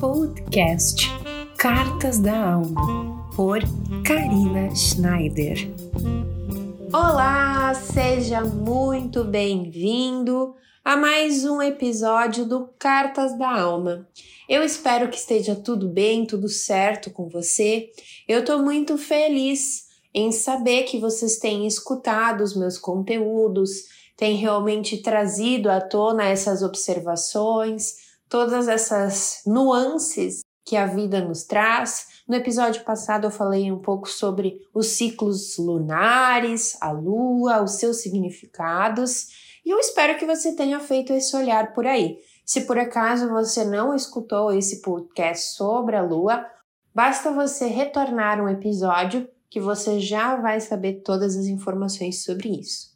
Podcast Cartas da Alma, por Karina Schneider. Olá, seja muito bem-vindo a mais um episódio do Cartas da Alma. Eu espero que esteja tudo bem, tudo certo com você. Eu estou muito feliz em saber que vocês têm escutado os meus conteúdos, têm realmente trazido à tona essas observações, todas essas nuances que a vida nos traz. No episódio passado eu falei um pouco sobre os ciclos lunares, a lua, os seus significados, e eu espero que você tenha feito esse olhar por aí. Se por acaso você não escutou esse podcast sobre a lua, basta você retornar um episódio que você já vai saber todas as informações sobre isso.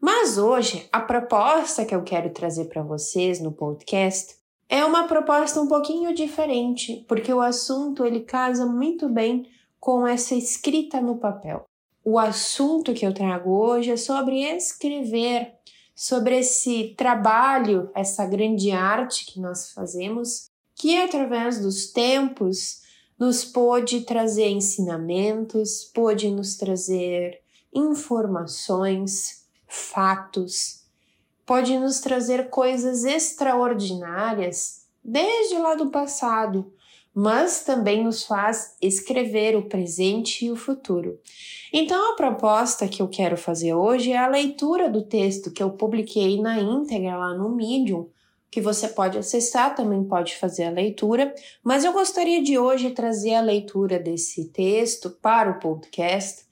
Mas hoje, a proposta que eu quero trazer para vocês no podcast é uma proposta um pouquinho diferente, porque o assunto ele casa muito bem com essa escrita no papel. O assunto que eu trago hoje é sobre escrever, sobre esse trabalho, essa grande arte que nós fazemos, que através dos tempos nos pôde trazer ensinamentos, pôde nos trazer informações, fatos, pode nos trazer coisas extraordinárias desde lá do passado, mas também nos faz escrever o presente e o futuro. Então, a proposta que eu quero fazer hoje é a leitura do texto que eu publiquei na íntegra lá no Medium, que você pode acessar, também pode fazer a leitura, mas eu gostaria de hoje trazer a leitura desse texto para o podcast,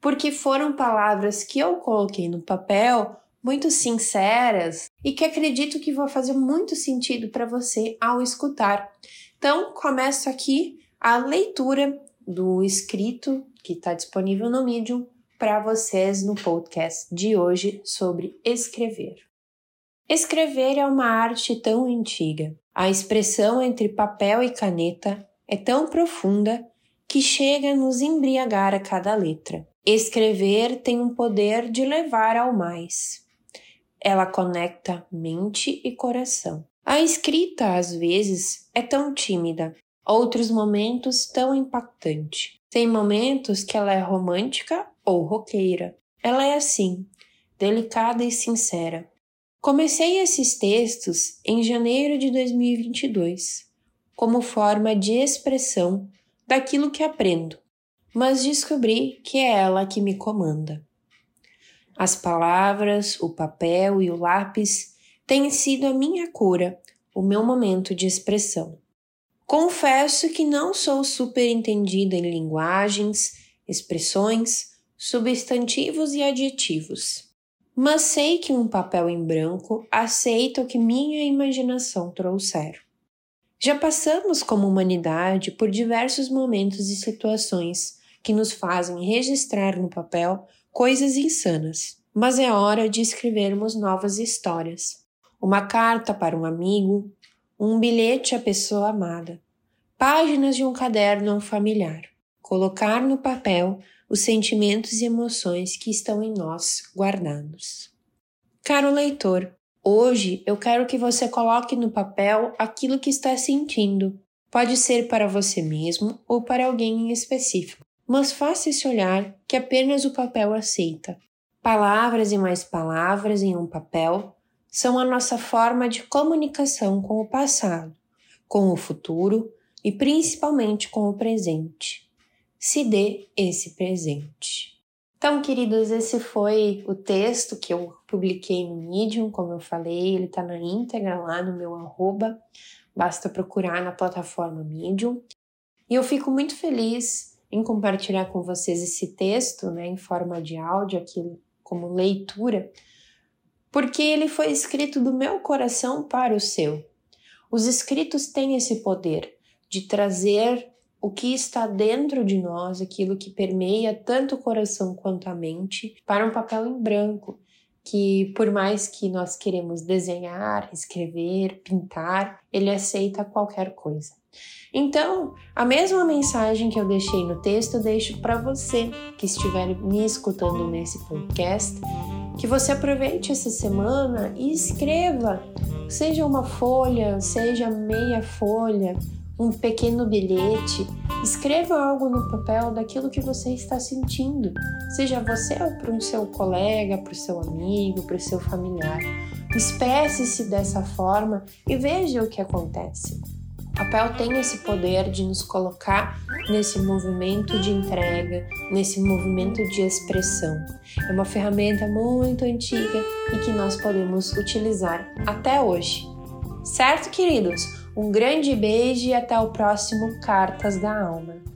porque foram palavras que eu coloquei no papel muito sinceras e que acredito que vão fazer muito sentido para você ao escutar. Então, começo aqui a leitura do escrito que está disponível no Medium para vocês no podcast de hoje sobre escrever. Escrever é uma arte tão antiga. A expressão entre papel e caneta é tão profunda que chega a nos embriagar a cada letra. Escrever tem um poder de levar ao mais. Ela conecta mente e coração. A escrita, às vezes, é tão tímida, outros momentos tão impactante. Tem momentos que ela é romântica ou roqueira. Ela é assim, delicada e sincera. Comecei esses textos em janeiro de 2022, como forma de expressão daquilo que aprendo, mas descobri que é ela que me comanda. As palavras, o papel e o lápis têm sido a minha cura, o meu momento de expressão. Confesso que não sou super entendida em linguagens, expressões, substantivos e adjetivos, mas sei que um papel em branco aceita o que minha imaginação trouxer. Já passamos como humanidade por diversos momentos e situações que nos fazem registrar no papel coisas insanas. Mas é hora de escrevermos novas histórias. Uma carta para um amigo, um bilhete à pessoa amada, páginas de um caderno familiar. Colocar no papel os sentimentos e emoções que estão em nós guardados. Caro leitor, hoje eu quero que você coloque no papel aquilo que está sentindo. Pode ser para você mesmo ou para alguém em específico mas faça esse olhar que apenas o papel aceita. Palavras e mais palavras em um papel são a nossa forma de comunicação com o passado, com o futuro e principalmente com o presente. Se dê esse presente. Então, queridos, esse foi o texto que eu publiquei no Medium, como eu falei, ele está na íntegra lá no meu arroba, basta procurar na plataforma Medium. E eu fico muito feliz em compartilhar com vocês esse texto, né, em forma de áudio, aqui como leitura, porque ele foi escrito do meu coração para o seu. Os escritos têm esse poder de trazer o que está dentro de nós, aquilo que permeia tanto o coração quanto a mente, para um papel em branco, que por mais que nós queremos desenhar, escrever, pintar, ele aceita qualquer coisa. Então, a mesma mensagem que eu deixei no texto, eu deixo para você que estiver me escutando nesse podcast, que você aproveite essa semana e escreva, seja uma folha, seja meia folha, um pequeno bilhete, escreva algo no papel daquilo que você está sentindo, seja você ou para um seu colega, para o seu amigo, para o seu familiar. Expresse-se dessa forma e veja o que acontece. O papel tem esse poder de nos colocar nesse movimento de entrega, nesse movimento de expressão. É uma ferramenta muito antiga e que nós podemos utilizar até hoje. Certo, queridos? Um grande beijo e até o próximo Cartas da Alma.